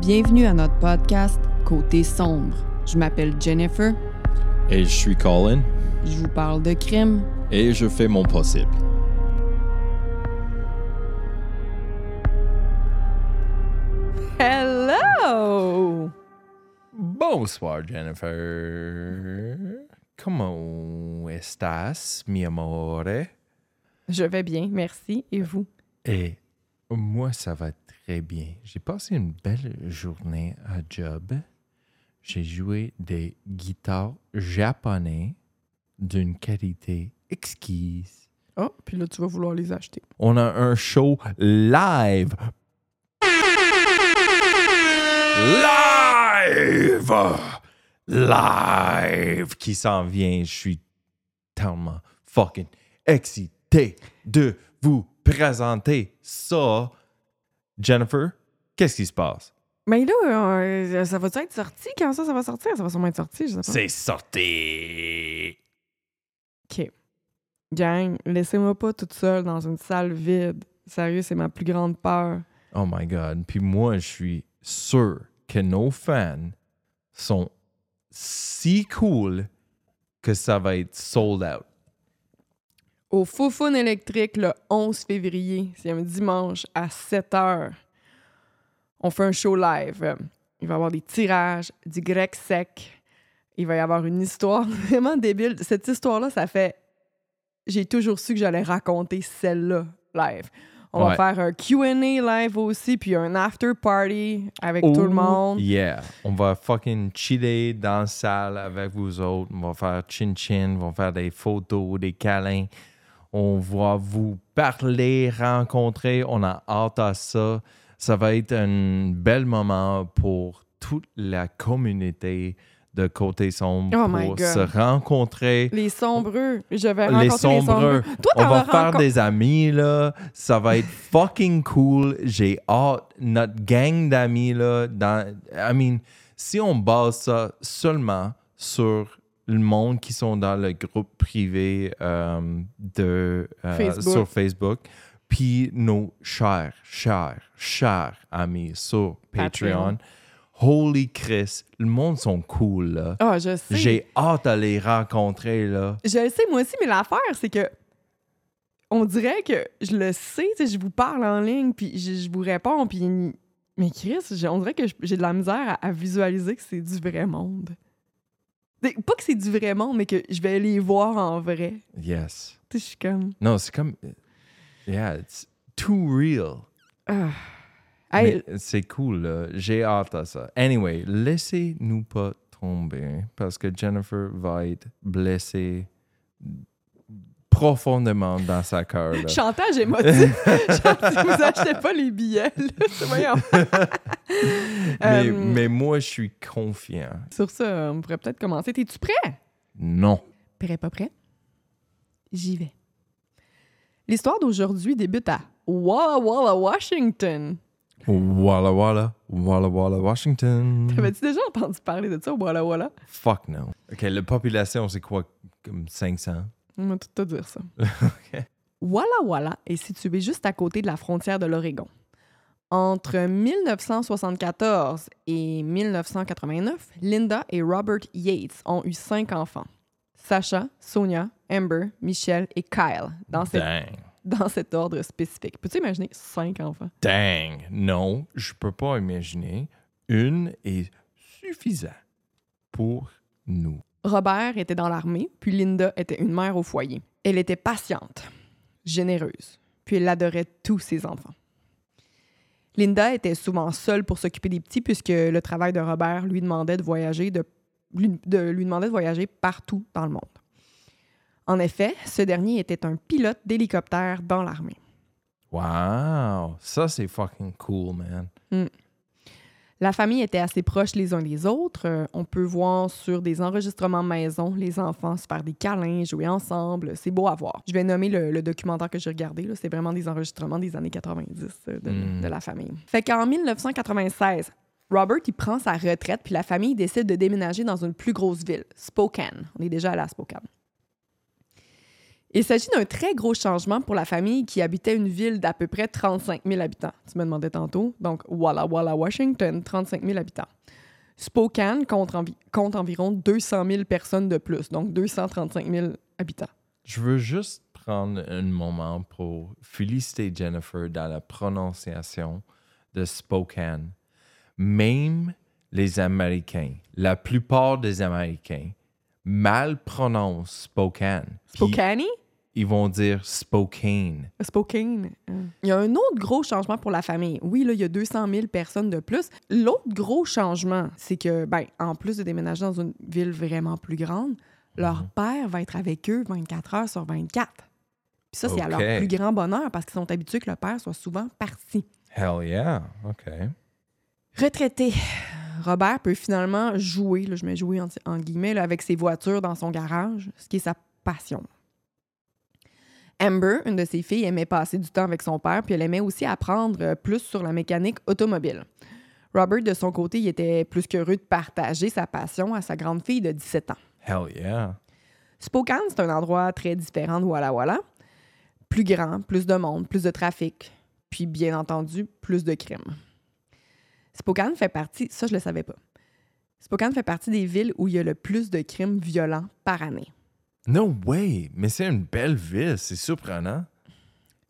Bienvenue à notre podcast Côté sombre. Je m'appelle Jennifer. Et je suis Colin. Je vous parle de crime. Et je fais mon possible. Hello! Bonsoir, Jennifer. Comment estás, mi amore? Je vais bien, merci. Et vous? Et moi, ça va très bien. J'ai passé une belle journée à job. J'ai joué des guitares japonais d'une qualité exquise. Oh, puis là, tu vas vouloir les acheter. On a un show live. Live! Live qui s'en vient. Je suis tellement fucking excité de vous présenter ça. Jennifer, qu'est-ce qui se passe? Mais là, euh, ça va être sorti? Quand ça, ça va sortir? Ça va sûrement être sorti, je sais pas. C'est sorti! OK. Gang, laissez-moi pas toute seule dans une salle vide. Sérieux, c'est ma plus grande peur. Oh my God. Puis moi, je suis sûr que nos fans sont si cool que ça va être sold out. Au Foufoune électrique le 11 février, c'est un dimanche à 7 h. On fait un show live. Il va y avoir des tirages, du grec sec. Il va y avoir une histoire vraiment débile. Cette histoire-là, ça fait. J'ai toujours su que j'allais raconter celle-là live. On va faire un QA live aussi, puis un after party avec tout le monde. Yeah. On va fucking chiller dans la salle avec vous autres. On va faire chin-chin. On va faire des photos, des câlins. On va vous parler, rencontrer. On a hâte à ça. Ça va être un bel moment pour toute la communauté de Côté Sombre Oh pour se rencontrer. Les sombreux. Je vais les rencontrer les sombreux. sombreux. Toi, On va faire des amis, là. Ça va être fucking cool. J'ai hâte. Notre gang d'amis, là. Dans, I mean, si on base ça seulement sur le monde qui sont dans le groupe privé euh, de, euh, Facebook. sur Facebook, puis nos chers, chers, chers amis sur Patreon. Patreon. Holy Chris, le monde sont cool, là. Ah, je sais. J'ai hâte à les rencontrer, là. Je le sais, moi aussi, mais l'affaire, c'est que on dirait que je le sais, tu sais, je vous parle en ligne, puis je, je vous réponds, puis mais Chris, on dirait que j'ai de la misère à, à visualiser que c'est du vrai monde. Pas que c'est du vrai monde, mais que je vais les voir en vrai. Yes. Tu sais, je suis comme... Non, c'est comme. Yeah, it's too real. ah. Hey, C'est cool, là. J'ai hâte à ça. Anyway, laissez-nous pas tomber parce que Jennifer va être blessée profondément dans sa cœur. là. chantage émotif. Si vous achetez pas les billets, là, mais, Euh, mais moi, je suis confiant. Sur ça, on pourrait peut-être commencer. T'es-tu prêt? Non. Prêt, pas prêt? J'y vais. L'histoire d'aujourd'hui débute à Walla Walla, Washington. Walla Walla, Walla Walla, Washington. T'avais-tu déjà entendu parler de ça au Walla Walla? Fuck no. OK, la population, c'est quoi? Comme 500? On va tout te dire ça. Walla Walla est situé juste à côté de la frontière de l'Oregon. Entre 1974 et 1989, Linda et Robert Yates ont eu cinq enfants. Sacha, Sonia, Amber, Michelle et Kyle, dans, cet- dans cet ordre spécifique. Peux-tu imaginer cinq enfants? Dang, non, je peux pas imaginer. Une est suffisant pour nous. Robert était dans l'armée, puis Linda était une mère au foyer. Elle était patiente, généreuse, puis elle adorait tous ses enfants. Linda était souvent seule pour s'occuper des petits puisque le travail de Robert lui demandait de voyager de, lui, de- lui demandait de voyager partout dans le monde. En effet, ce dernier était un pilote d'hélicoptère dans l'armée. Wow, ça c'est fucking cool, man. La famille était assez proche les uns des autres. Euh, on peut voir sur des enregistrements maison les enfants se faire des câlins, jouer ensemble. C'est beau à voir. Je vais nommer le, le documentaire que j'ai regardé. C'est vraiment des enregistrements des années 90 euh, de, Mm. de la famille. Fait qu'en 1996, Robert il prend sa retraite puis la famille décide de déménager dans une plus grosse ville, Spokane. On est déjà allé à Spokane. Il s'agit d'un très gros changement pour la famille qui habitait une ville d'à peu près 35 000 habitants. Tu me demandais tantôt. Donc, Walla Walla, Washington, 35 000 habitants. Spokane compte, envi- compte environ 200 000 personnes de plus, donc 235 000 habitants. Je veux juste prendre un moment pour féliciter Jennifer dans la prononciation de Spokane. Même les Américains, la plupart des Américains, mal prononcent Spokane. Spokane? Ils vont dire Spokane. Spokane. Il y a un autre gros changement pour la famille. Oui, là, il y a 200 000 personnes de plus. L'autre gros changement, c'est que, ben, en plus de déménager dans une ville vraiment plus grande, leur père va être avec eux 24 heures sur 24. Puis ça, c'est à leur plus grand bonheur parce qu'ils sont habitués que le père soit souvent parti. Hell yeah. OK. Retraité, Robert peut finalement jouer, là, je mets jouer en, en guillemets, là, avec ses voitures dans son garage, ce qui est sa passion. Amber, une de ses filles, aimait passer du temps avec son père, puis elle aimait aussi apprendre euh, plus sur la mécanique automobile. Robert, de son côté, il était plus qu'heureux de partager sa passion à sa grande fille de 17 ans. Hell yeah. Spokane, c'est un endroit très différent de Walla Walla. Plus grand, plus de monde, plus de trafic, puis bien entendu, plus de crimes. Spokane fait partie, ça je le savais pas. Spokane fait partie des villes où il y a le plus de crimes violents par année. No way. Mais c'est une belle ville. C'est surprenant.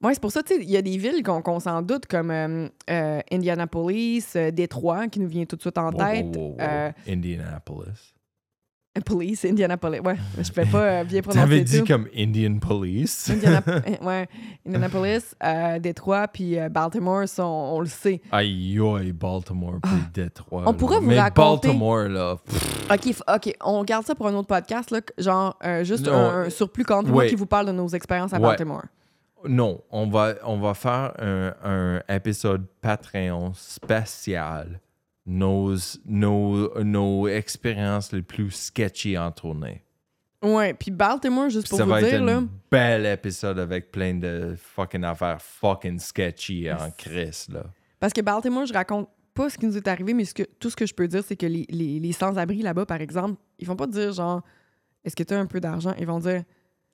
Ouais, c'est pour ça, tu sais, il y a des villes qu'on s'en doute, comme euh, euh, Indianapolis, euh, Détroit, qui nous vient tout de suite en Wow, tête. wow, wow, wow. euh, Indianapolis. Police, Indianapolis. Ouais, je peux pas euh, bien prononcer T'avais dit tout. comme Indian Police. Indiana- euh, ouais, Indianapolis, euh, Détroit, puis euh, Baltimore, on, le sait. Aïe, aïe, Baltimore, puis Détroit. On là. pourrait vous Mais raconter- Baltimore, là. OK, OK, on garde ça pour un autre podcast, là, genre juste Non. un, un surplus contre moi Ouais. qui vous parle de nos expériences à Ouais. Baltimore. non, on va, on va faire un, un épisode Patreon spécial. Nos, nos, nos expériences les plus sketchy en tournée. Ouais, puis Baltimore, juste Puis pour ça vous va dire, être là, un bel épisode avec plein de fucking affaires fucking sketchy en crise, là. parce que Baltimore, je raconte pas ce qui nous est arrivé, mais ce que, tout ce que je peux dire, c'est que les, les- les sans-abri là-bas, par exemple, ils vont pas dire genre, est-ce que tu as un peu d'argent? Ils vont dire,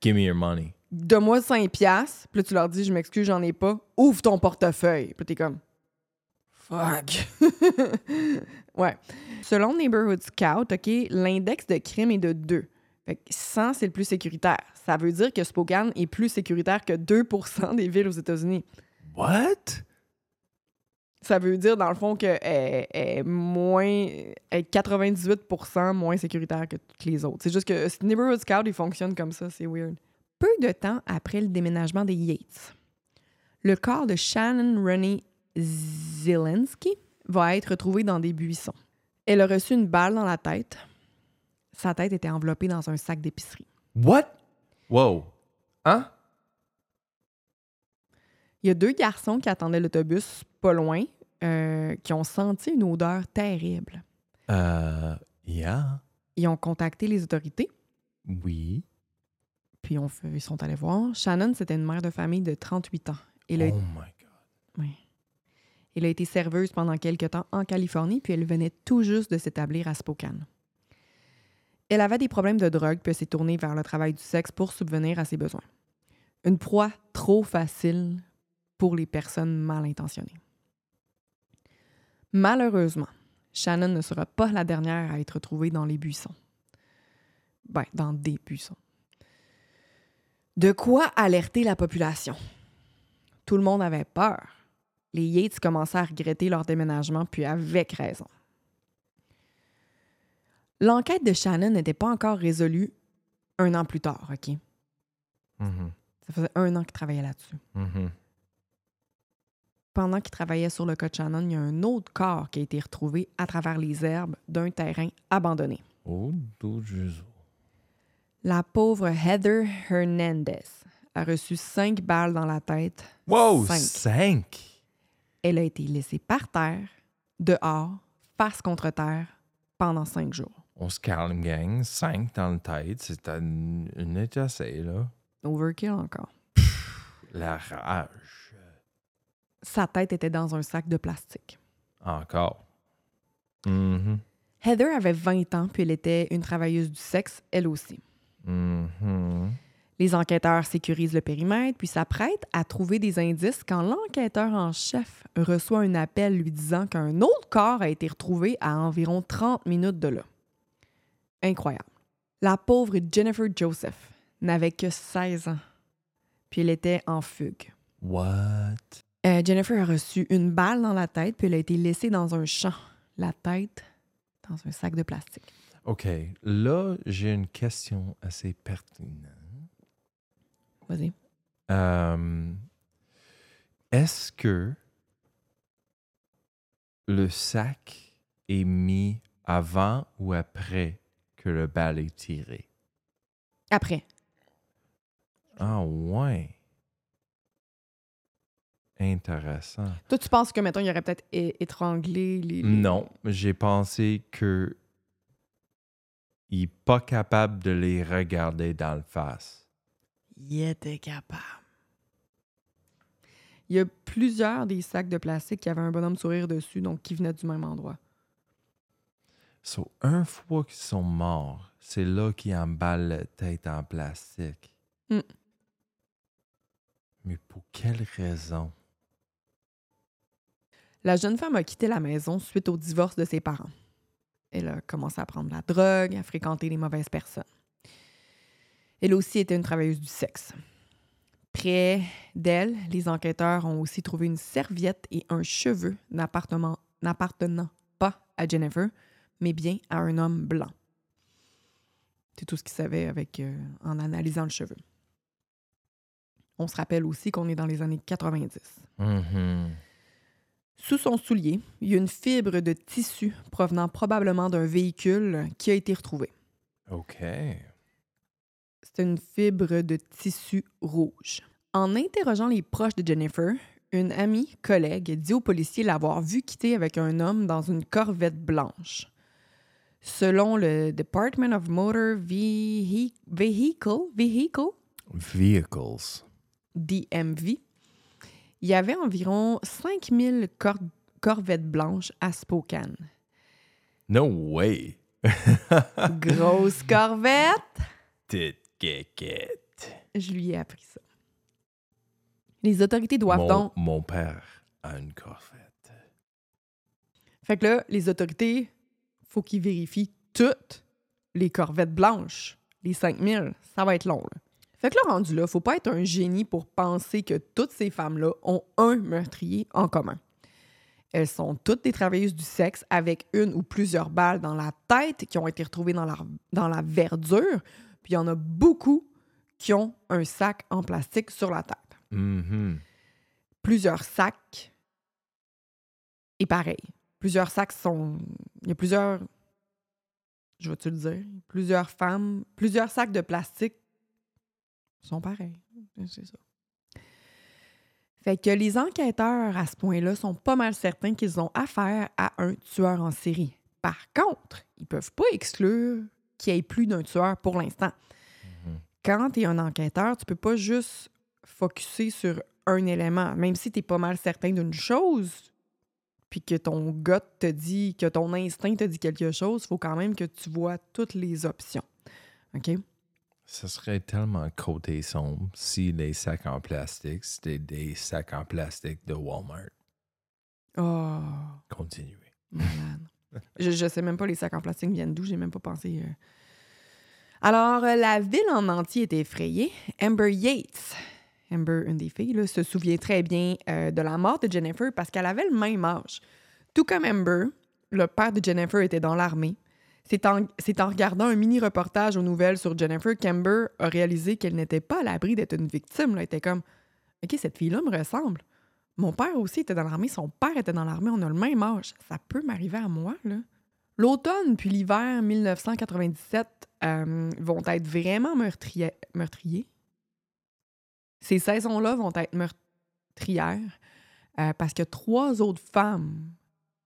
Give me your money. donne-moi 5 piastres. Puis là, tu leur dis, je m'excuse, j'en ai pas. Ouvre ton portefeuille. Puis t'es comme, fuck. ouais. Selon Neighborhood Scout, OK, l'index de crime est de 2. Fait que 100, c'est le plus sécuritaire. Ça veut dire que Spokane est plus sécuritaire que 2 des villes aux États-Unis. What? Ça veut dire, dans le fond, qu'elle est moins. Elle est 98 moins sécuritaire que toutes les autres. C'est juste que ce Neighborhood Scout, il fonctionne comme ça. C'est weird. Peu de temps après le déménagement des Yates, le corps de Shannon Rennie Zielinski va être retrouvé dans des buissons. Elle a reçu une balle dans la tête. Sa tête était enveloppée dans un sac d'épicerie. What? Wow. Hein? Il y a deux garçons qui attendaient l'autobus pas loin, euh, qui ont senti une odeur terrible. Euh, yeah. Ils ont contacté les autorités. Oui. Puis on fait- ils sont allés voir. Shannon, c'était une mère de famille de 38 ans. Oh my God. Elle a été serveuse pendant quelques temps en Californie, puis elle venait tout juste de s'établir à Spokane. Elle avait des problèmes de drogue, puis elle s'est tournée vers le travail du sexe pour subvenir à ses besoins. Une proie trop facile pour les personnes mal intentionnées. Malheureusement, Shannon ne sera pas la dernière à être retrouvée dans les buissons. Ben, dans des buissons. De quoi alerter la population? Tout le monde avait peur. Les Yates commençaient à regretter leur déménagement, puis avec raison. L'enquête de Shannon n'était pas encore résolue un an plus tard, OK? Mhm. Ça faisait un an qu'il travaillait là-dessus. Mhm. Pendant qu'il travaillait sur le cas de Shannon, il y a un autre corps qui a été retrouvé à travers les herbes d'un terrain abandonné. Oh, Jésus. La pauvre Heather Hernandez a reçu cinq balles dans la tête. Wow, Cinq. cinq? Elle a été laissée par terre, dehors, face contre terre, pendant cinq jours. On se calme, gang. Cinq dans le tête. C'est une, une étincelle, là. Overkill encore. La rage. Sa tête était dans un sac de plastique. Encore. Mhm. Heather avait 20 ans, puis elle était une travailleuse du sexe, elle aussi. Mhm. Les enquêteurs sécurisent le périmètre puis s'apprêtent à trouver des indices quand l'enquêteur en chef reçoit un appel lui disant qu'un autre corps a été retrouvé à environ 30 minutes de là. Incroyable. La pauvre Jennifer Joseph n'avait que 16 ans, puis elle était en fugue. What? Euh, Jennifer a reçu une balle dans la tête, puis elle a été laissée dans un champ, la tête dans un sac de plastique. OK. Là, j'ai une question assez pertinente. Vas-y. Euh, Est-ce que le sac est mis avant ou après que le bal est tiré? Après. Ah ouais. Intéressant. Toi, tu penses que, mettons, il aurait peut-être étranglé les. Non, j'ai pensé que il est pas capable de les regarder dans le face. Il était capable. Il y a plusieurs des sacs de plastique qui avaient un bonhomme sourire dessus, donc qui venaient du même endroit. So, un fois qu'ils sont morts, c'est là qu'ils emballent la tête en plastique. Mm. Mais pour quelle raison? La jeune femme a quitté la maison suite au divorce de ses parents. Elle a commencé à prendre la drogue, à fréquenter les mauvaises personnes. Elle aussi était une travailleuse du sexe. Près d'elle, les enquêteurs ont aussi trouvé une serviette et un cheveu n'appartenant n'appartenant pas à Jennifer, mais bien à un homme blanc. C'est tout ce qu'ils savaient avec, euh, en analysant le cheveu. On se rappelle aussi qu'on est dans les années 90. Mhm. Sous son soulier, il y a une fibre de tissu provenant probablement d'un véhicule qui a été retrouvée. OK. C'est une fibre de tissu rouge. En interrogeant les proches de Jennifer, une amie collègue dit aux policiers l'avoir vue quitter avec un homme dans une corvette blanche. Selon le Department of Motor Vehi- Vehicle, Vehicle? Vehicles. DMV, il y avait environ 5000 cor- corvettes blanches à Spokane. No way. Grosse corvette! Je lui ai appris ça. Les autorités doivent Mon, donc. mon père a une corvette. Fait que là, les autorités, faut qu'ils vérifient toutes les corvettes blanches. Les 5000, ça va être long. là. Fait que là, rendu là, faut pas être un génie pour penser que toutes ces femmes-là ont un meurtrier en commun. Elles sont toutes des travailleuses du sexe avec une ou plusieurs balles dans la tête qui ont été retrouvées dans la, dans la verdure. Puis il y en a beaucoup qui ont un sac en plastique sur la tête. Mhm. plusieurs sacs et pareil. Plusieurs sacs sont. Il y a plusieurs. Je vais-tu le dire? Plusieurs femmes. Plusieurs sacs de plastique sont pareils. C'est ça. Fait que les enquêteurs à ce point-là sont pas mal certains qu'ils ont affaire à un tueur en série. Par contre, ils peuvent pas exclure qu'il y ait plus d'un tueur pour l'instant. Mhm. Quand tu es un enquêteur, tu peux pas juste focuser sur un élément. Même si tu es pas mal certain d'une chose, puis que ton gut te dit, que ton instinct te dit quelque chose, il faut quand même que tu vois toutes les options. OK? Ce serait tellement côté sombre si les sacs en plastique, c'était des sacs en plastique de Walmart. Oh, Continuez. malade. Je, sais même pas les sacs en plastique viennent d'où, j'ai même pas pensé. euh. Alors, euh, la ville en entier est effrayée. Amber Yates, Amber, une des filles, se souvient très bien euh, de la mort de Jennifer parce qu'elle avait le même âge. Tout comme Amber, le père de Jennifer était dans l'armée. C'est en, regardant un mini-reportage aux nouvelles sur Jennifer qu'Amber a réalisé qu'elle n'était pas à l'abri d'être une victime. Elle était comme OK, cette fille-là me ressemble. Mon père aussi était dans l'armée, son père était dans l'armée, on a le même âge. Ça peut m'arriver à moi, là. L'automne puis l'hiver 1997 euh, vont être vraiment meurtriers. meurtriers. Ces saisons-là vont être meurtrières euh, parce qu'il y a trois autres femmes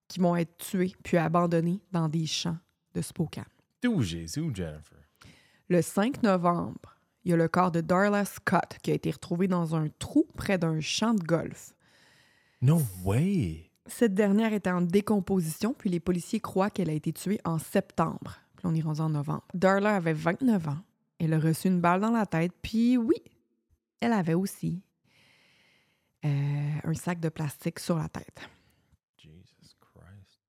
qui vont être tuées puis abandonnées dans des champs de Spokane. D'où Jésus, Jennifer? Le 5 novembre, il y a le corps de Darla Scott qui a été retrouvé dans un trou près d'un champ de golf. No way! Cette dernière était en décomposition, puis les policiers croient qu'elle a été tuée en septembre. Puis on est rendu en novembre. Darla avait 29 ans. Elle a reçu une balle dans la tête, puis oui, elle avait aussi euh, un sac de plastique sur la tête. Jesus Christ.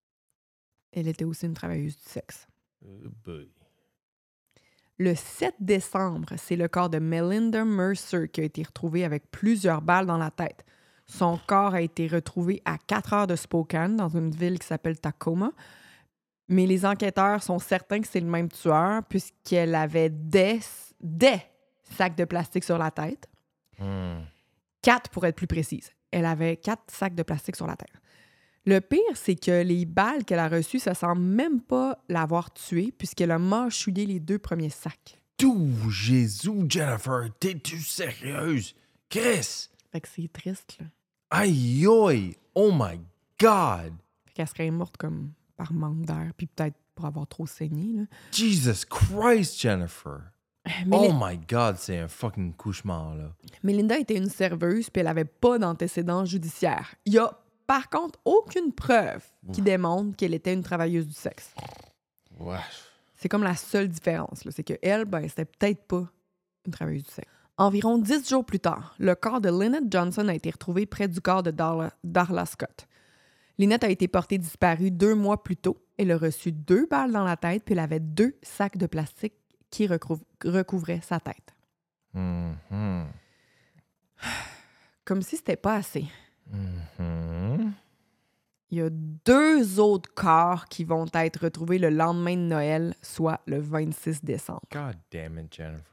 Elle était aussi une travailleuse du sexe. Oh boy. Le 7 décembre, c'est le corps de Melinda Mercer qui a été retrouvé avec plusieurs balles dans la tête. Son corps a été retrouvé à 4 heures de Spokane, dans une ville qui s'appelle Tacoma. Mais les enquêteurs sont certains que c'est le même tueur, puisqu'elle avait des, des sacs de plastique sur la tête. Hmm. Quatre pour être plus précise. Elle avait quatre sacs de plastique sur la tête. Le pire, c'est que les balles qu'elle a reçues, ça semble même pas l'avoir tuée, puisqu'elle a mâchouillé les deux premiers sacs. Tout Jésus, Jennifer, t'es-tu sérieuse? Chris! Fait que c'est triste, là. Aïe aïe! Oh my God! Fait qu'elle serait morte comme par manque d'air, puis peut-être pour avoir trop saigné, là. Jesus Christ, Jennifer! Mais Oh my God, c'est un fucking cauchemar, là. Melinda était une serveuse, puis elle avait pas d'antécédents judiciaires. Il y a, par contre, aucune preuve qui démontre qu'elle était une travailleuse du sexe. Ouais. C'est comme la seule différence. là. C'est que elle, ben, c'était peut-être pas une travailleuse du sexe. Environ dix jours plus tard, le corps de Lynette Johnson a été retrouvé près du corps de Darla, Darla Scott. Lynette a été portée disparue deux mois plus tôt. Elle a reçu deux balles dans la tête, puis elle avait deux sacs de plastique qui recouv- recouvraient sa tête. Mhm. Comme si c'était pas assez. Mhm. Il y a deux autres corps qui vont être retrouvés le lendemain de Noël, soit le 26 décembre. God damn it, Jennifer.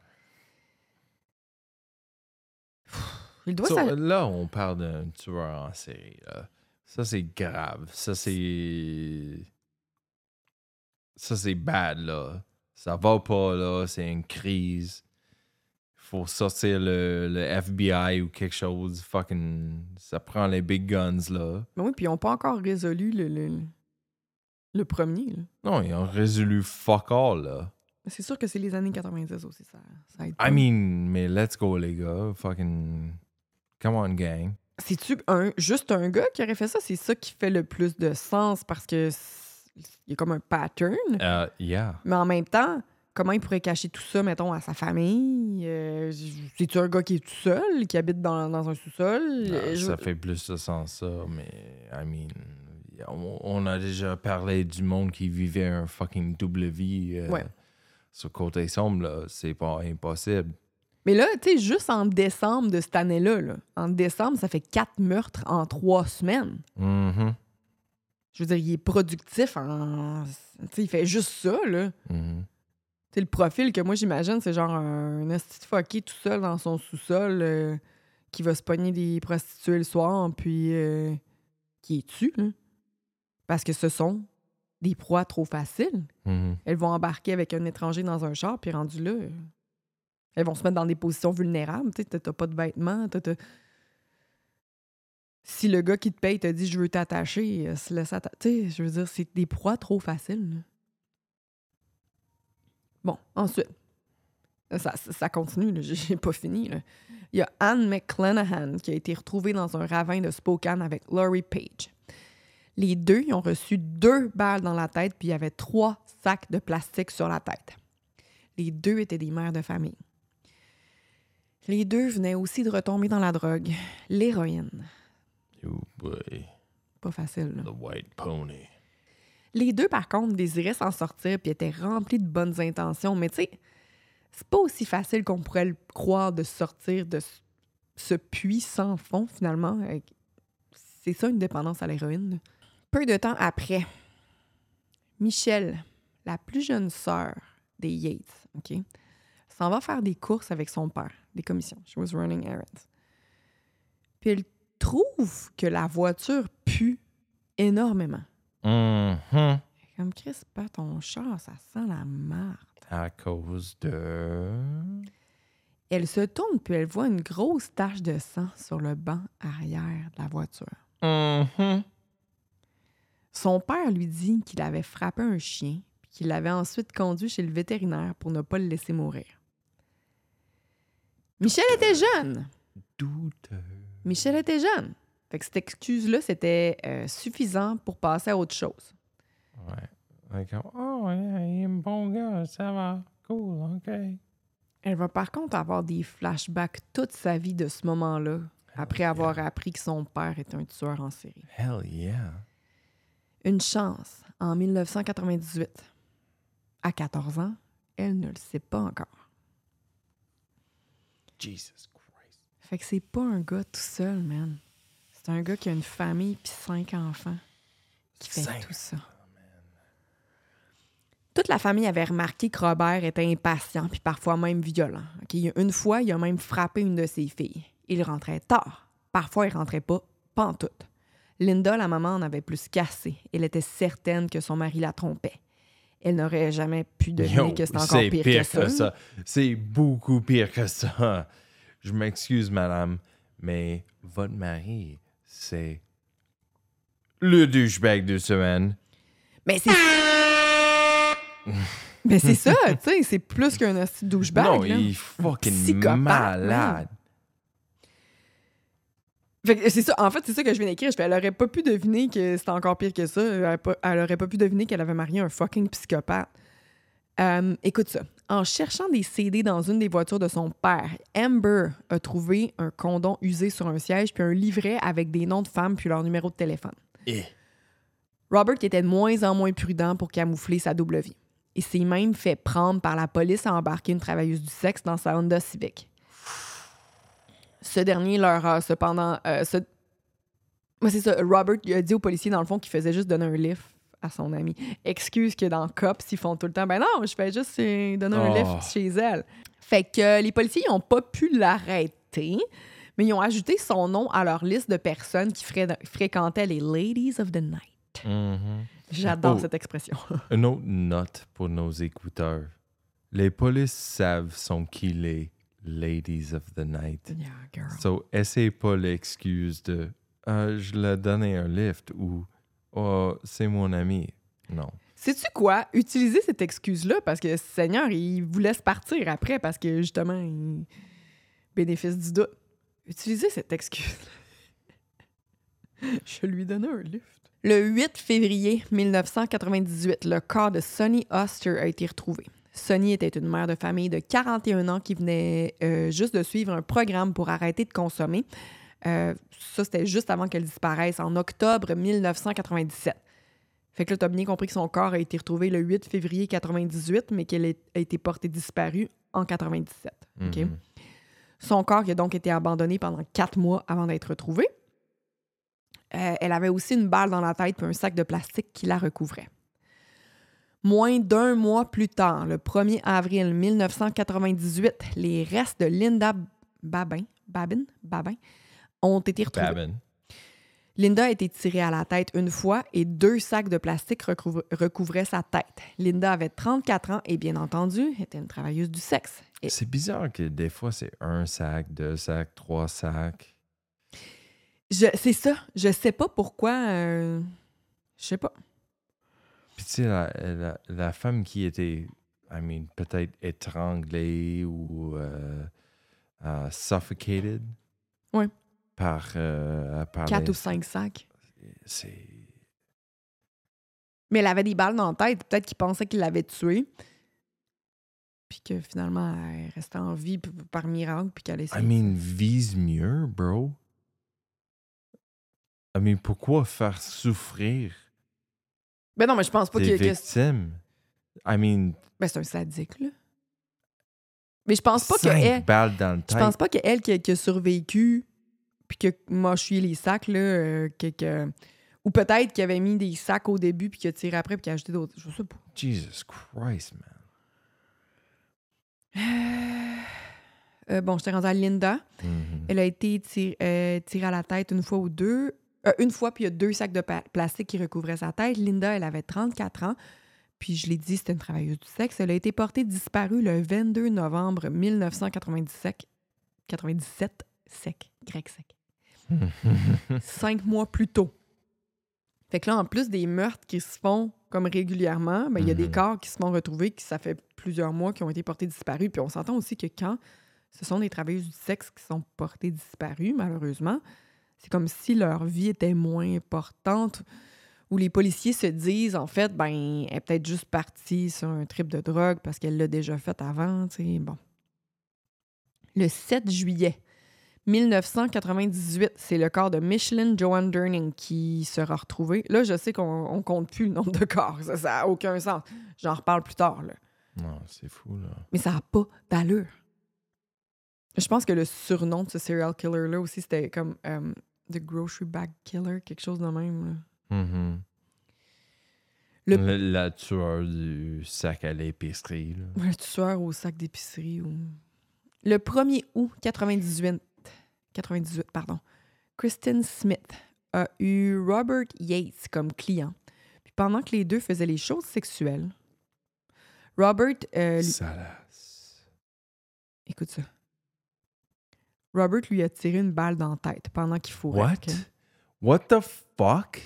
Il doit So, là, on parle d'un tueur en série. Là. Ça, c'est grave. Ça, c'est. Ça, c'est bad, là. Ça va pas, là. C'est une crise. faut sortir le, le FBI ou quelque chose. Fucking. Ça prend les big guns, là. Mais oui, puis ils n'ont pas encore résolu le, le, le premier. là. Non, ils ont résolu fuck all, là. C'est sûr que c'est les années 90 aussi, ça, ça aide. I mean, mais let's go, les gars. Fucking. Come on, gang. C'est-tu un, juste un gars qui aurait fait ça? C'est ça qui fait le plus de sens parce que il y a comme un pattern. Uh, yeah. Mais en même temps, comment il pourrait cacher tout ça, mettons, à sa famille? Euh, C'est-tu un gars qui est tout seul, qui habite dans, dans un sous-sol? Ah, Euh, je- ça fait plus de sens, ça, mais I mean, on, a déjà parlé du monde qui vivait un fucking double vie euh, Ouais. sur Côté Sombre, là. C'est pas impossible. Mais là, tu sais, juste en décembre de cette année-là, là, en décembre, ça fait quatre meurtres en trois semaines. Mhm, Je veux dire, il est productif en. Sais, il fait juste ça, là. mhm. Tu sais, le profil que moi j'imagine, c'est genre un esti de fucké tout seul dans son sous-sol euh, qui va se pogner des prostituées le soir, puis euh, qui est tue, là. Parce que ce sont des proies trop faciles. Mhm. Elles vont embarquer avec un étranger dans un char, puis rendu là, elles vont se mettre dans des positions vulnérables. Tu t'as pas de vêtements, Si le gars qui te paye te dit je veux t'attacher, euh, se je veux dire, c'est des proies trop faciles. Bon, ensuite, ça, ça- continue, j'ai pas fini. Il y a Anne McClanahan qui a été retrouvée dans un ravin de Spokane avec Laurie Page. Les deux ont reçu deux balles dans la tête, puis il y avait trois sacs de plastique sur la tête. Les deux étaient des mères de famille. Les deux venaient aussi de retomber dans la drogue, l'héroïne. Oh Pas facile. là. the white pony. Les deux, par contre, désiraient s'en sortir puis étaient remplis de bonnes intentions. Mais tu sais, c'est pas aussi facile qu'on pourrait le croire de sortir de ce- puits sans fond, finalement. Euh, C'est ça, une dépendance à l'héroïne. Peu de temps après, Michelle, la plus jeune sœur des Yates, OK, s'en va faire des courses avec son père, des commissions. She was running errands. Puis elle trouve que la voiture pue énormément. Mhm. Comme Chris, pas ton char, ça sent la marde. À cause de. Elle se tourne puis elle voit une grosse tache de sang sur le banc arrière de la voiture. Mhm. Son père lui dit qu'il avait frappé un chien puis qu'il l'avait ensuite conduit chez le vétérinaire pour ne pas le laisser mourir. Michel était jeune. Douteux. Michel était jeune. Fait que cette excuse-là, c'était euh, suffisant pour passer à autre chose. Ouais. Oh, yeah, il est un bon gars, ça va. Cool, OK. Elle va par contre avoir des flashbacks toute sa vie de ce moment-là, après avoir appris que son père est un tueur en série. Hell yeah. Une chance, en 1998. À 14 ans, elle ne le sait pas encore. Jesus Christ. Fait que c'est pas un gars tout seul, man. C'est un gars qui a une famille puis cinq enfants qui fait Cinq. tout ça. Toute la famille avait remarqué que Robert était impatient puis parfois même violent. Une fois, il a même frappé une de ses filles. Il rentrait tard. Parfois, il rentrait pas, pantoute. Linda, la maman, en avait plus cassé. Elle était certaine que son mari la trompait. Elle n'aurait jamais pu deviner Yo, que c'était encore c'est pire, pire que ça. C'est beaucoup pire que ça. Je m'excuse, madame, mais votre mari, c'est le douchebag de semaine. Mais c'est. Mais c'est ça, tu sais, c'est plus qu'un douchebag. non, là. il est fucking Psychopathe, malade. C'est ça, en fait, c'est ça que je viens d'écrire. Elle aurait pas pu deviner que c'était encore pire que ça. Elle, aurait pas- elle aurait pas pu deviner qu'elle avait marié un fucking psychopathe. Euh, écoute ça. En cherchant des CD dans une des voitures de son père, Amber a trouvé un condom usé sur un siège puis un livret avec des noms de femmes puis leur numéro de téléphone. Eh. Robert était de moins en moins prudent pour camoufler sa double vie. Il s'est même fait prendre par la police à embarquer une travailleuse du sexe dans sa Honda Civic. Ce dernier leur a cependant... euh, ce- c'est ça. Robert il a dit aux policiers, dans le fond, qu'il faisait juste donner un lift à son ami. Excuse que dans Cops, ils font tout le temps, ben non, je fais juste donner un Oh. lift chez elle. Fait que euh, les policiers n'ont pas pu l'arrêter, mais ils ont ajouté son nom à leur liste de personnes qui fré- fréquentaient les Ladies of the Night. Mhm. J'adore Oh. cette expression. Une autre note pour nos écouteurs. Les polices savent sont qui les ladies of the night. yeah, girl. So, essaye pas l'excuse de Ah, je l'ai donné un lift ou Oh, c'est mon ami. Non. Sais-tu quoi? Utilisez cette excuse-là parce que Seigneur, il vous laisse partir après parce que justement, il... bénéfice du doute. Utilisez cette excuse. Je lui donnais un lift. Le 8 février 1998, le corps de Sonny Oster a été retrouvé. Sonny était une mère de famille de 41 ans qui venait euh, juste de suivre un programme pour arrêter de consommer. Euh, ça, c'était juste avant qu'elle disparaisse, en octobre 1997. Fait que là, t'as bien compris que son corps a été retrouvé le 8 février 98, mais qu'elle a été portée disparue en 97. OK? Mhm. Son corps qui a donc été abandonné pendant quatre mois avant d'être retrouvé. Euh, elle avait aussi une balle dans la tête et un sac de plastique qui la recouvrait. Moins d'un mois plus tard, le 1er avril 1998, les restes de Linda Babin, Babin, Babin ont été retrouvés. Babin. Linda a été tirée à la tête une fois et deux sacs de plastique recouvraient sa tête. Linda avait 34 ans et bien entendu était une travailleuse du sexe. Et C'est bizarre que des fois, c'est un sac, deux sacs, trois sacs. c'est ça. Je sais pas pourquoi. euh, je sais pas. Puis tu sais, la, la, la femme qui était, I mean, peut-être étranglée ou euh, euh, suffocated. Ouais. Par, euh, par Quatre les- ou cinq sacs. C'est. Mais elle avait des balles dans la tête. Peut-être qu'il pensait qu'il l'avait tuée. Puis que finalement, elle restait en vie par miracle. Puis qu'elle I essayait. mean, vise mieux, bro. I mean, pourquoi faire souffrir Ben non, mais je pense pas tes que. que- victimes? I mean, Ben c'est un sadique, là. Mais je pense pas que elle- balles dans le Je pense pas qu'elle qui, a- qui a survécu, puis qui a mâché les sacs, là, euh, que, que- ou peut-être qu'il avait mis des sacs au début, puis qu'il a tiré après, puis qu'il a ajouté d'autres. Je sais pas. Jesus Christ, man. Euh, bon, je t'ai rendu à Linda. Mhm. Elle a été tir- euh, tirée à la tête une fois ou deux. Euh, une fois, puis il y a deux sacs de plastique qui recouvraient sa tête. Linda, elle avait 34 ans. Puis je l'ai dit, c'était une travailleuse du sexe. Elle a été portée disparue le 22 novembre 1997. 97, sec, grec sec. cinq mois plus tôt. Fait que là, en plus des meurtres qui se font comme régulièrement, ben, il y a des Mhm. corps qui se font retrouver, qui ça fait plusieurs mois qui ont été portés disparus. Puis on s'entend aussi que quand ce sont des travailleuses du sexe qui sont portées disparues, malheureusement, c'est comme si leur vie était moins importante, où les policiers se disent, en fait, ben, elle est peut-être juste partie sur un trip de drogue parce qu'elle l'a déjà fait avant, tu sais, bon. Le 7 juillet 1998, c'est le corps de Michelin Joan Durning qui sera retrouvé. Là, je sais qu'on on compte plus le nombre de corps. Ça n'a aucun sens. J'en reparle plus tard. Là. Non, c'est fou, là. Mais ça n'a pas d'allure. Je pense que le surnom de ce serial killer-là aussi, c'était comme euh, The Grocery Bag Killer, quelque chose de même. là. Mhm. Le- Le- La tueur du sac à l'épicerie, là. Un tueur au sac d'épicerie. Ou... Le 1er août 98, 98 pardon, Kristen Smith a eu Robert Yates comme client. Puis pendant que les deux faisaient les choses sexuelles, Robert... euh. Écoute ça. Robert lui a tiré une balle dans la tête pendant qu'il fourrait. What? What the fuck?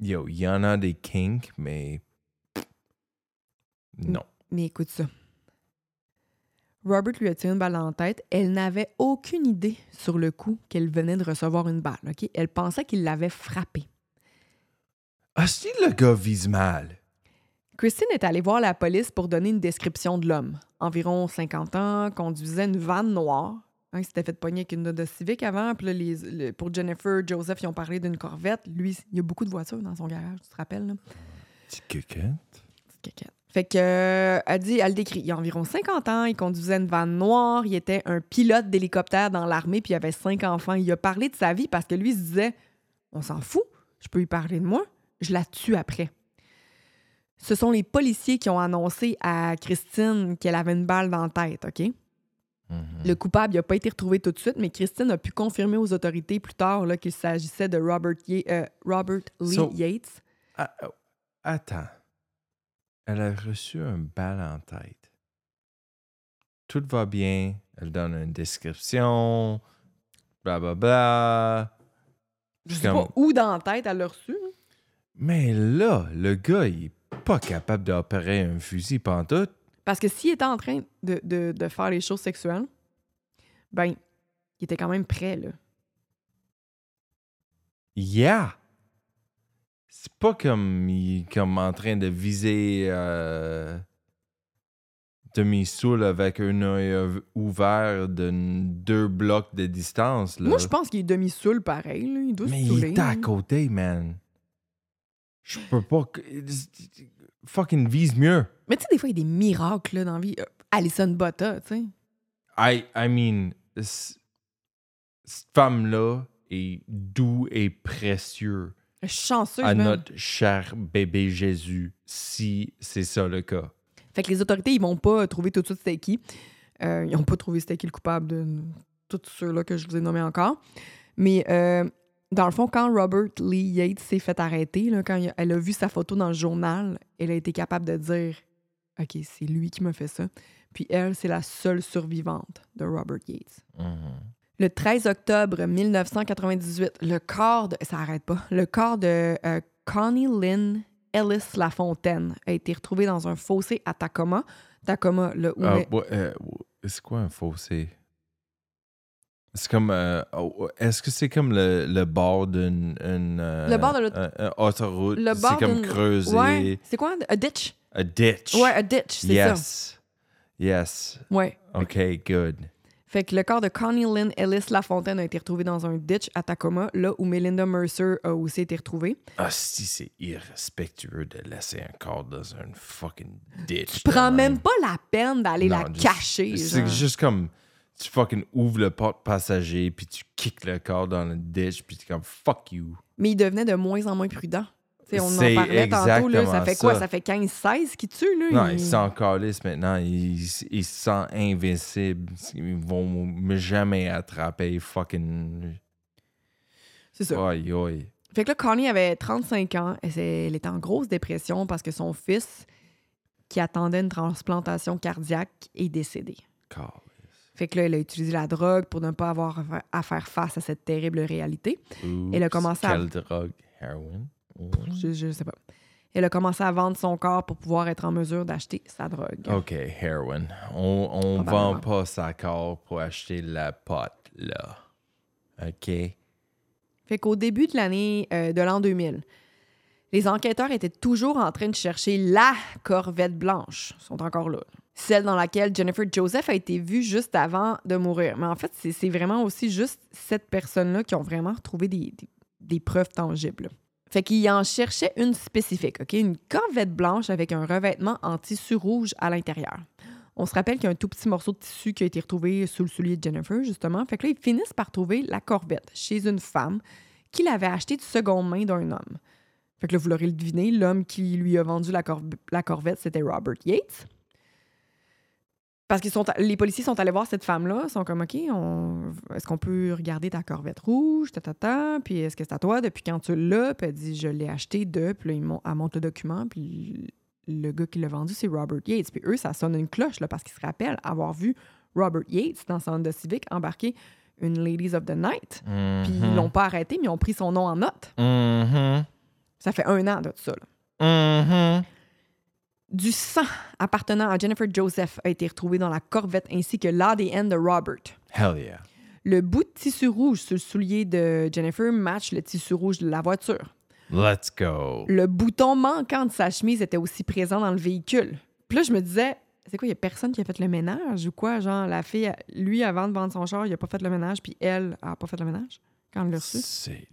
Yo, il y en a des kinks, mais. Non. Mais écoute ça. Robert lui a tiré une balle dans la tête. Elle n'avait aucune idée sur le coup qu'elle venait de recevoir une balle. ok? Elle pensait qu'il l'avait frappée. Ah, si le gars vise mal. Christine est allée voir la police pour donner une description de l'homme. Environ 50 ans, conduisait une vanne noire. Hein, il s'était fait pogner avec une Honda Civic avant. Puis là, les- le- pour Jennifer, Joseph, ils ont parlé d'une Corvette. Lui, il y a beaucoup de voitures dans son garage, tu te rappelles? Là? Petite coquette. Petite caquette. Fait que, euh, elle dit, elle le décrit. Il a environ 50 ans, il conduisait une vanne noire, il était un pilote d'hélicoptère dans l'armée, puis il avait cinq enfants. Il a parlé de sa vie parce que lui il se disait, on s'en fout, je peux lui parler de moi, je la tue après. Ce sont les policiers qui ont annoncé à Christine qu'elle avait une balle dans la tête, OK? Mhm. Le coupable n'a pas été retrouvé tout de suite, mais Christine a pu confirmer aux autorités plus tard là, qu'il s'agissait de Robert, Ye- euh, Robert Lee So- Yates. Ah, oh, attends. Elle a reçu un balle en tête. Tout va bien. Elle donne une description. Bla bla bla. Je sais Comme- pas où dans la tête elle l'a reçu. hein. Mais là, le gars, il est pas capable d'opérer un fusil pantoute. Parce que s'il était en train de, de- de faire les choses sexuelles, ben, il était quand même prêt, là. Yeah! C'est pas comme il comme en train de viser euh, demi-soul avec un œil euh, ouvert de deux blocs de distance. Là. Moi, je pense qu'il est demi-soul pareil, là. Il doit Mais se il est à côté, man. Je peux pas. Fucking vise mieux. Mais tu sais, des fois, il y a des miracles, là, dans la vie. Euh, Alison Botta, tu sais. I, I mean, cette femme-là est doux et précieux Chanceuse, à notre cher bébé Jésus, si c'est ça le cas. Fait que les autorités, ils vont pas trouver tout de suite c'était qui. Euh, ils ont pas trouvé c'était qui le coupable de tous ceux-là que je vous ai nommés encore. Mais euh, dans le fond, quand Robert Lee Yates s'est fait arrêter, là, quand elle a vu sa photo dans le journal, elle a été capable de dire OK, c'est lui qui m'a fait ça. Puis elle, c'est la seule survivante de Robert Yates. Mhm. Le 13 octobre 1998, le corps de. Ça arrête pas. Le corps de euh, Connie Lynn Ellis Lafontaine a été retrouvé dans un fossé à Tacoma. Tacoma, là où. Ah, euh, c'est quoi un fossé? C'est comme. euh, oh, Est-ce que c'est comme le, le bord d'une. une, euh, Le bord de l'aut- un- un autoroute? Le C'est bord comme d'une- creusé. Ouais. C'est quoi? A ditch? A ditch. Ouais, a ditch, c'est ça. Yes. Yes. Ouais. OK, good. Fait que le corps de Connie Lynn Ellis Lafontaine a été retrouvé dans un ditch à Tacoma, là où Melinda Mercer a aussi été retrouvée. Ah, si c'est irrespectueux de laisser un corps dans un fucking ditch. Prends de même pas la peine d'aller la cacher. C'est juste comme. Tu fucking ouvres le porte passager, puis tu kicks le corps dans le ditch, puis tu comme fuck you. Mais il devenait de moins en moins prudent. T'sais, on en parlait tantôt, là, ça fait quoi? ça. Ça fait 15-16 qui tue, là? Non, il- ils s'en calissent maintenant. Ils se sentent invincibles. Ils vont me jamais attraper. Fucking. C'est ça. Aïe, aïe. Fait que là, Connie avait 35 ans. Elle, elle était en grosse dépression parce que son fils, qui attendait une transplantation cardiaque, est décédé. Calisse. Fait que là, elle a utilisé la drogue pour ne pas avoir à fa- à faire face à cette terrible réalité. Elle a commencé à- Quelle drogue? Heroin? Je, je sais pas. Elle a commencé à vendre son corps pour pouvoir être en mesure d'acheter sa drogue. OK, heroin. On, on Probablement. vend pas sa corps pour acheter la pote, là. OK? Fait qu'au début de l'année euh, de l'an 2000, les enquêteurs étaient toujours en train de chercher la corvette blanche. Ils sont encore là. Celle dans laquelle Jennifer Joseph a été vue juste avant de mourir. Mais en fait, c'est vraiment aussi juste cette personne-là qui ont vraiment retrouvé des, preuves tangibles. Fait qu'il en cherchait une spécifique, OK? Une corvette blanche avec un revêtement en tissu rouge à l'intérieur. On se rappelle qu'il y a un tout petit morceau de tissu qui a été retrouvé sous le soulier de Jennifer, justement. Fait que là, ils finissent par trouver la corvette chez une femme qui l'avait achetée de seconde main d'un homme. Fait que là, vous l'aurez deviné, l'homme qui lui a vendu la corvette, c'était Robert Yates. Parce que les policiers sont allés voir cette femme-là, sont comme, OK, on- est-ce qu'on peut regarder ta corvette rouge, ta, ta, ta, puis est-ce que c'est à toi depuis quand tu l'as? Puis elle dit, je l'ai acheté de, puis là, ils elle montre le document, puis le gars qui l'a vendu, c'est Robert Yates. Puis eux, ça sonne une cloche, là, parce qu'ils se rappellent avoir vu Robert Yates dans son Honda Civic embarquer une Ladies of the Night. Puis ils l'ont pas arrêté, mais ils ont pris son nom en note. Mhm. Ça fait un an de ça, là. Mhm. Du sang appartenant à Jennifer Joseph a été retrouvé dans la corvette ainsi que l'ADN de Robert. Hell yeah. Le bout de tissu rouge sur le soulier de Jennifer match le tissu rouge de la voiture. Let's go. Le bouton manquant de sa chemise était aussi présent dans le véhicule. Puis là, je me disais, c'est quoi, il y a personne qui a fait le ménage ou quoi? Genre, la fille, lui, avant de vendre son char, il a pas fait le ménage, puis elle a pas fait le ménage quand elle l'a reçu? C'est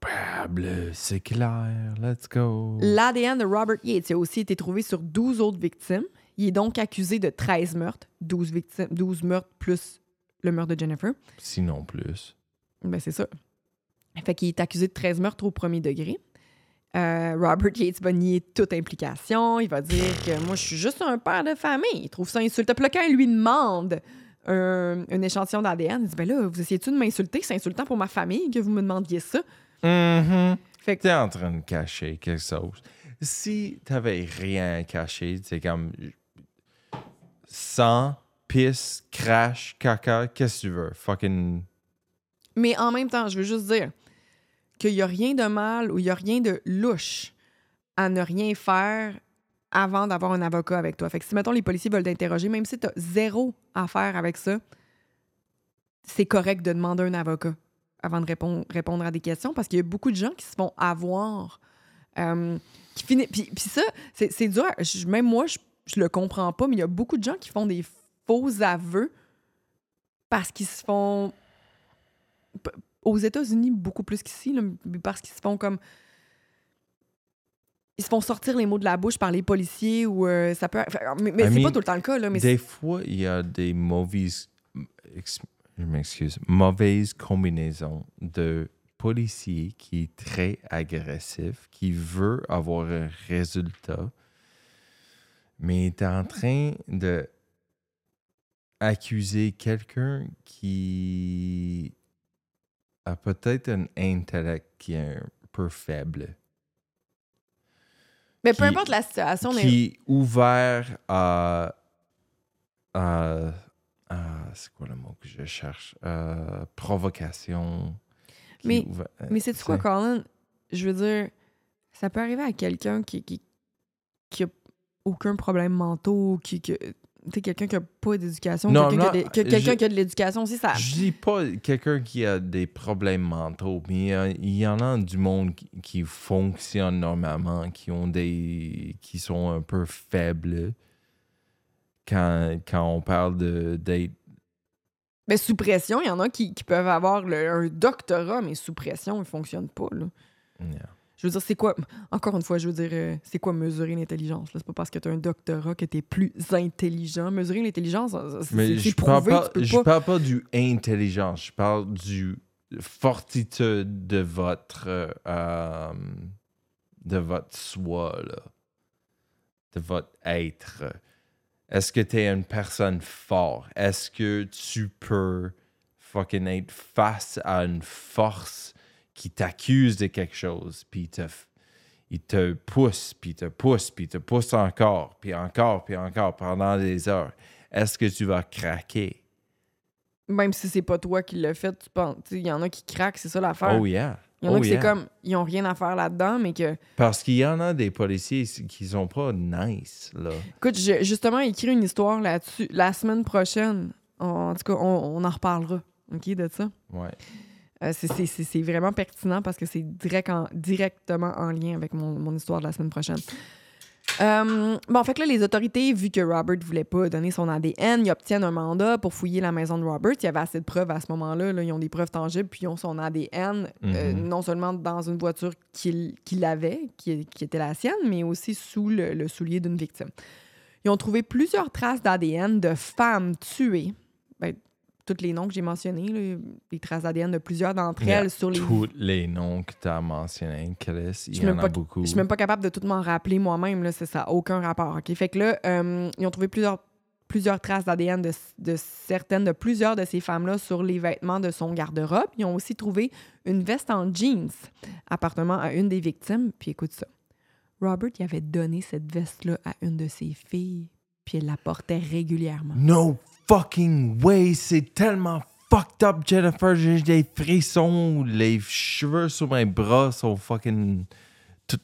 coupable, c'est clair. Let's go. L'ADN de Robert Yates a aussi été trouvé sur 12 autres victimes. Il est donc accusé de 13 meurtres, 12, victimes, 12 meurtres plus le meurtre de Jennifer. Sinon plus. Ben, c'est ça. Fait qu'il est accusé de 13 meurtres au premier degré. Euh, Robert Yates va nier toute implication. Il va dire que moi, je suis juste un père de famille. Il trouve ça insultant. Puis là, quand il lui demande un, un échantillon d'ADN, il dit Ben là, vous essayez-tu de m'insulter? C'est insultant pour ma famille que vous me demandiez ça. Mhm. Fait que T'es en train de cacher quelque chose. Si t'avais rien caché, c'est comme sang, pisse, crash, caca, qu'est-ce que tu veux? Fucking. Mais en même temps, je veux juste dire qu'il n'y a rien de mal ou il n'y a rien de louche à ne rien faire avant d'avoir un avocat avec toi. Fait que si, mettons, les policiers veulent t'interroger, même si tu as zéro affaire avec ça, c'est correct de demander un avocat avant de répondre, répondre à des questions parce qu'il y a beaucoup de gens qui se font avoir. euh, qui finissent. Puis, puis ça, c'est dur. Je- même moi, je, je le comprends pas, mais il y a beaucoup de gens qui font des faux aveux parce qu'ils se font aux États-Unis beaucoup plus qu'ici, parce qu'ils se font comme ils se font sortir les mots de la bouche par les policiers ou euh, ça peut enfin, mais, mais c'est pas tout le temps le cas là mais Des fois, il y a des mauvaises. Je m'excuse. Mauvaises combinaisons de policiers qui est très agressif, qui veut avoir un résultat, mais est en train de accuser quelqu'un qui a peut-être un intellect qui est un peu faible. mais peu importe la situation mais qui est ouvert à, à- à- c'est quoi le mot que je cherche? Euh, provocation. Mais- ouvert- mais c'est quoi Colin? Je veux dire ça peut arriver à quelqu'un qui, qui qui a aucun problème mentaux qui sais, quelqu'un qui a pas d'éducation, quelqu'un qui a non, des- que- quelqu'un je- qui a de l'éducation aussi, ça. je dis pas quelqu'un qui a des problèmes mentaux mais il y, a- il y en a du monde qui, qui fonctionne normalement qui ont des qui sont un peu faibles quand, quand on parle de Mais sous pression, il y en a qui, qui peuvent avoir le- un doctorat, mais sous pression, ils fonctionnent pas. Là. Yeah. Je veux dire, c'est quoi. Encore une fois, je veux dire, euh, c'est quoi mesurer l'intelligence? C'est pas parce que tu as un doctorat que tu es plus intelligent. Mesurer l'intelligence, c'est Mais je parle, pas, je pas- parle pas du intelligence, je parle du fortitude de votre euh, de votre soi, là. de votre être. Est-ce que tu es une personne forte? Est-ce que tu peux fucking être face à une force qui t'accuse de quelque chose, puis te, il te pousse, puis te pousse, puis te pousse encore, puis encore, puis encore pendant des heures? Est-ce que tu vas craquer? Même si c'est pas toi qui l'as fait, tu penses. Il y en a qui craquent, c'est ça l'affaire. Oh yeah. Il y en a Oh qui yeah. c'est comme, ils ont rien à faire là-dedans, mais que. Parce qu'il y en a des policiers qui sont pas nice, là. Écoute, j'ai justement écrit une histoire là-dessus la semaine prochaine. En tout cas, on, on en reparlera, OK, de ça? Ouais. Euh, c'est- vraiment pertinent parce que c'est direct en- directement en lien avec mon, mon histoire de la semaine prochaine. Euh, bon, fait que là, les autorités, vu que Robert ne voulait pas donner son ADN, ils obtiennent un mandat pour fouiller la maison de Robert. Il y avait assez de preuves à ce moment-là. là. Ils ont des preuves tangibles, puis ils ont son ADN, euh, Mhm. non seulement dans une voiture qu'il qu'il avait, qui, qui était la sienne, mais aussi sous le, le soulier d'une victime. Ils ont trouvé plusieurs traces d'ADN de femmes tuées. Tous les noms que j'ai mentionnés, là, les traces d'ADN de plusieurs d'entre Yeah, elles sur les Tous les noms que tu as mentionnés, Chris, il y en a pas- beaucoup. Je suis même pas capable de tout m'en rappeler moi-même. Ça, aucun rapport. OK? Fait que là, euh, ils ont trouvé plusieurs, plusieurs traces d'ADN de, de certaines, de plusieurs de ces femmes-là sur les vêtements de son garde-robe. Ils ont aussi trouvé une veste en jeans appartenant à une des victimes. Puis écoute ça. Robert, il avait donné cette veste-là à une de ses filles, puis elle la portait régulièrement. No fucking way, c'est tellement fucked up, Jennifer. J'ai des frissons, les cheveux sur mes bras sont fucking tout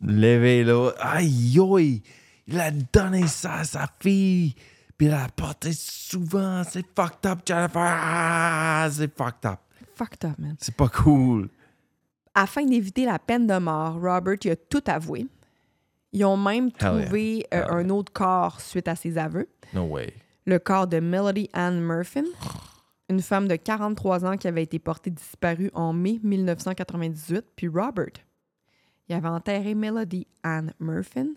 levés là. Aïe, aïe, il a donné ça à sa fille, puis il l'a porté souvent. C'est fucked up, Jennifer. Ah, c'est fucked up. Fucked up, man. C'est pas cool. Afin d'éviter la peine de mort, Robert il a tout avoué. Ils ont même yeah. trouvé euh, un autre corps suite à ses aveux. No way. Le corps de Melody Ann Murphy, une femme de 43 ans qui avait été portée disparue en mai 1998. Puis Robert, il avait enterré Melody Ann Murphy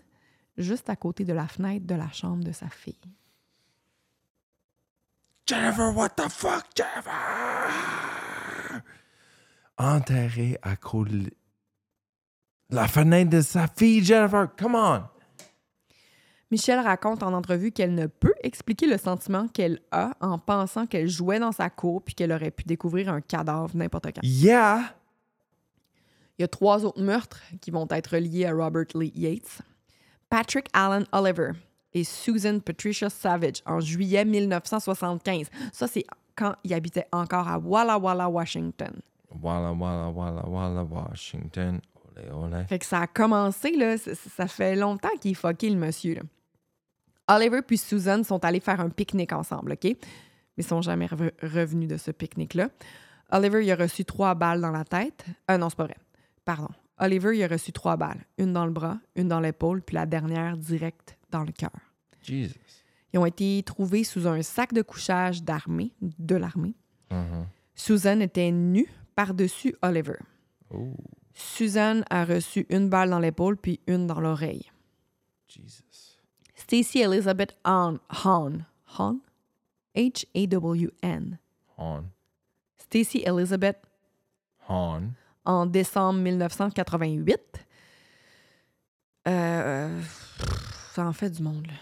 juste à côté de la fenêtre de la chambre de sa fille. Jennifer, what the fuck, Jennifer? Enterré à cause de la fenêtre de sa fille, Jennifer. Come on. Michelle raconte en entrevue qu'elle ne peut expliquer le sentiment qu'elle a en pensant qu'elle jouait dans sa cour puis qu'elle aurait pu découvrir un cadavre n'importe quand. Yeah. Il y a trois autres meurtres qui vont être liés à Robert Lee Yates. Patrick Allen Oliver et Susan Patricia Savage en juillet 1975. Ça, c'est quand il habitait encore à Walla Walla, Washington. Walla, walla, walla, walla, Washington. Fait que ça a commencé, là, ça, fait longtemps qu'il est fucké, le monsieur. Là. Oliver puis Susan sont allés faire un pique-nique ensemble, OK? Mais ils sont jamais rev- revenus de ce pique-nique-là. Oliver, il a reçu trois balles dans la tête. Euh, non, c'est pas vrai. Pardon. Oliver, il a reçu trois balles. Une dans le bras, une dans l'épaule, puis la dernière direct dans le cœur. Jesus. Ils ont été trouvés sous un sac de couchage d'armée, de l'armée. Mhm. Susan était nue par-dessus Oliver. Oh, Susan a reçu une balle dans l'épaule puis une dans l'oreille. Jesus. Stacy Elizabeth Hahn, Hahn, Hahn? H-A-W-N. Hon. Stacy Elizabeth Hon. en décembre 1988. Euh, ça en fait du monde, là.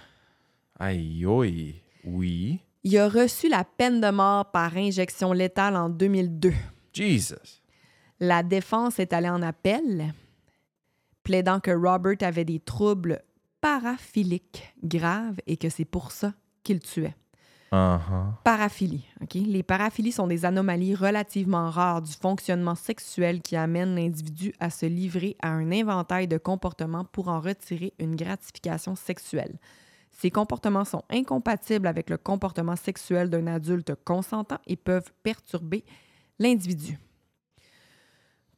Aïe, aïe. Oui. Il a reçu la peine de mort par injection létale en 2002. Jesus. La défense est allée en appel, plaidant que Robert avait des troubles paraphiliques graves et que c'est pour ça qu'il tuait. Uh-huh. Paraphilie. Les paraphilies sont des anomalies relativement rares du fonctionnement sexuel qui amènent l'individu à se livrer à un inventaire de comportements pour en retirer une gratification sexuelle. Ces comportements sont incompatibles avec le comportement sexuel d'un adulte consentant et peuvent perturber l'individu.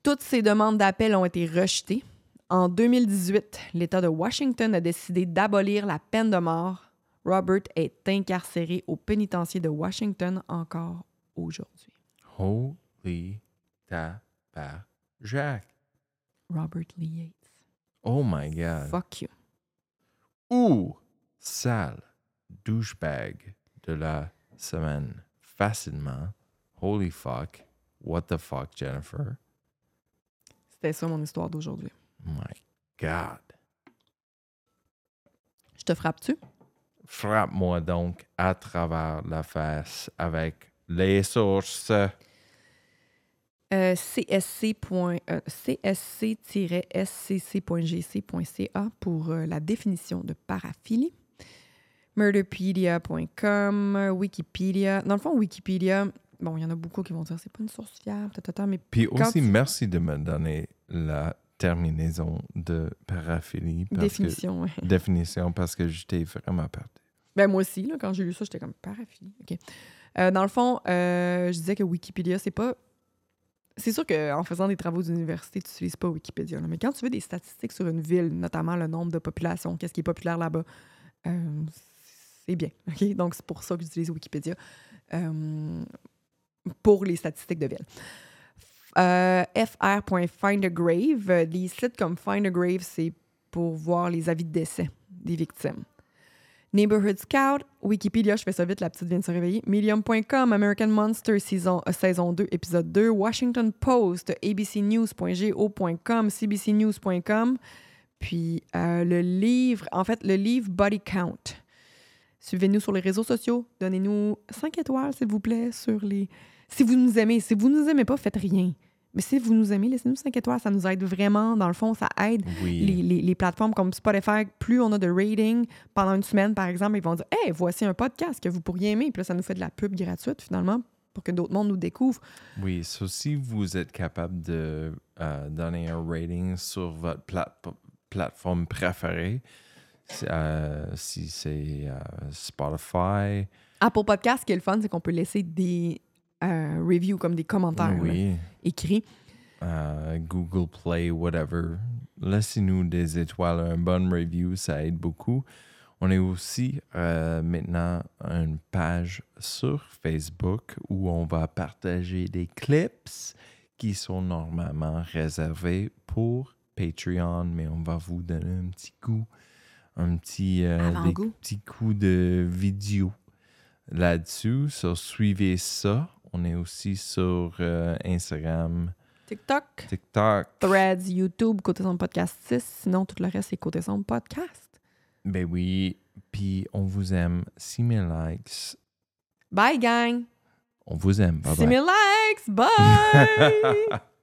Toutes ces demandes d'appel ont été rejetées. En 2018, l'État de Washington a décidé d'abolir la peine de mort. Robert est incarcéré au pénitencier de Washington encore aujourd'hui. Holy tabarnak. Robert Lee Yates. Oh my God. Fuck you. Ou sale douchebag de la semaine. Facilement. Holy fuck. What the fuck, Jennifer? C'était ça mon histoire d'aujourd'hui. My God. Je te frappe-tu? Frappe-moi donc à travers la face avec les sources. Euh, euh, csc-scc.gc.ca pour euh, la définition de paraphilie. Murderpedia.com, Wikipédia. Dans le fond, Wikipédia, bon, il y en a beaucoup qui vont dire c'est pas une source fiable, tatata, mais Puis aussi, tu- merci de me donner la terminaison de paraphilie. parce que- définition, ouais. définition parce que j'étais vraiment perdu. Ben moi aussi, là, quand j'ai lu ça, j'étais comme paraphilie. OK. Euh, dans le fond, euh, je disais que Wikipédia, c'est pas c'est sûr qu'en faisant des travaux d'université, tu n'utilises pas Wikipédia. là. Mais quand tu veux des statistiques sur une ville, notamment le nombre de population, qu'est-ce qui est populaire là-bas, euh, c'est bien. ok? Donc, c'est pour ça que j'utilise Wikipédia euh, pour les statistiques de ville. Euh, euh, Des sites comme Find c'est pour voir les avis de décès des victimes. Neighborhood Scout, Wikipédia, je fais ça vite, la petite vient de se réveiller. Medium.com, American Monster, saison, euh, saison 2, épisode 2. Washington Post, abcnews.go.com, cbcnews.com. Puis euh, le livre, en fait, le livre Body Count. Suivez-nous sur les réseaux sociaux. Donnez-nous 5 étoiles, s'il vous plaît, sur les. Si vous nous aimez. Si vous nous aimez pas, faites rien. Mais si vous nous aimez, laissez-nous 5 étoiles. Ça nous aide vraiment. Dans le fond, ça aide Oui. les, les- les plateformes comme Spotify, plus on a de rating pendant une semaine, par exemple, ils vont dire Hey, voici un podcast que vous pourriez aimer. Puis là, ça nous fait de la pub gratuite, finalement, pour que d'autres mondes nous découvrent. Oui, so si vous êtes capable de euh, donner un rating sur votre plate- plateforme préférée, euh, si c'est euh, Spotify, Apple Podcast, ce qui est le fun, c'est qu'on peut laisser des euh, reviews, comme des commentaires là, oui, écrits. euh, Google Play, whatever, laissez-nous des étoiles, un bon review, ça aide beaucoup. On est aussi euh, maintenant une page sur Facebook où on va partager des clips qui sont normalement réservés pour Patreon, mais on va vous donner un petit coup, un petit, euh, des Avant-goût. petits coups de vidéo là-dessus. So, suivez ça. On est aussi sur euh, Instagram, TikTok, TikTok. Threads, YouTube, Côté Son Podcast 6. Sinon, tout le reste, c'est Côté Son Podcast. Ben oui, puis on vous aime. 6000 likes. Bye, gang! On vous aime. Bye 6000 likes! Bye!